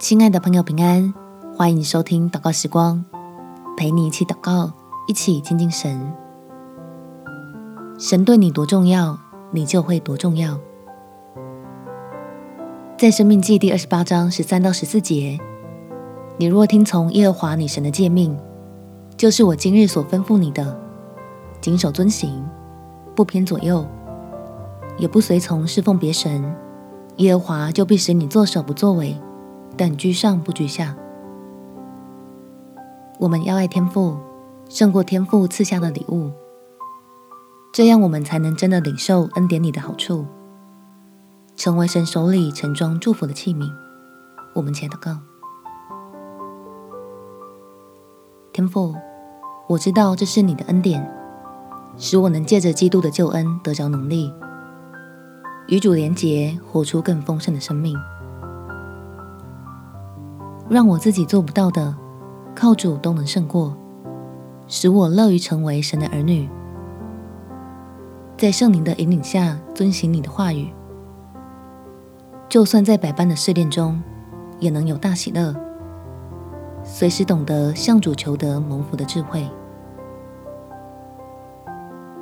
亲爱的朋友，平安！欢迎收听祷告时光，陪你一起祷告，一起亲近神。神对你多重要，你就会多重要。在生命记第二十八章十三到十四节，你若听从耶和华你神的诫命，就是我今日所吩咐你的，谨守遵行，不偏左右，也不随从侍奉别神，耶和华就必使你作首不作尾。但居上不居下。我们要爱天父，胜过天父赐下的礼物，这样我们才能真的领受恩典里的好处，成为神手里盛装祝福的器皿。我们且祷告：天父，我知道这是你的恩典，使我能借着基督的救恩得着能力，与主连结，活出更丰盛的生命。让我自己做不到的，靠主都能胜过，使我乐于成为神的儿女，在圣灵的引领下遵行你的话语，就算在百般的试炼中，也能有大喜乐，随时懂得向主求得蒙福的智慧，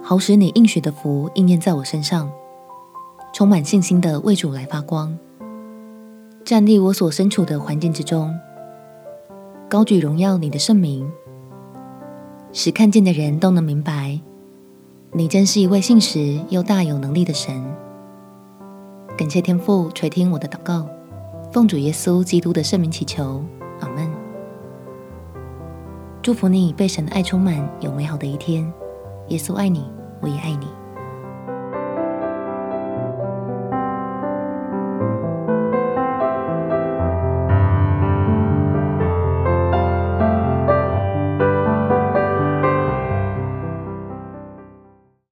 好使你应许的福应验在我身上，充满信心的为主来发光。站立我所身处的环境之中，高举荣耀你的圣名，使看见的人都能明白，你真是一位信实又大有能力的神。感谢天父垂听我的祷告，奉主耶稣基督的圣名祈求，阿门。祝福你被神的爱充满，有美好的一天。耶稣爱你，我也爱你。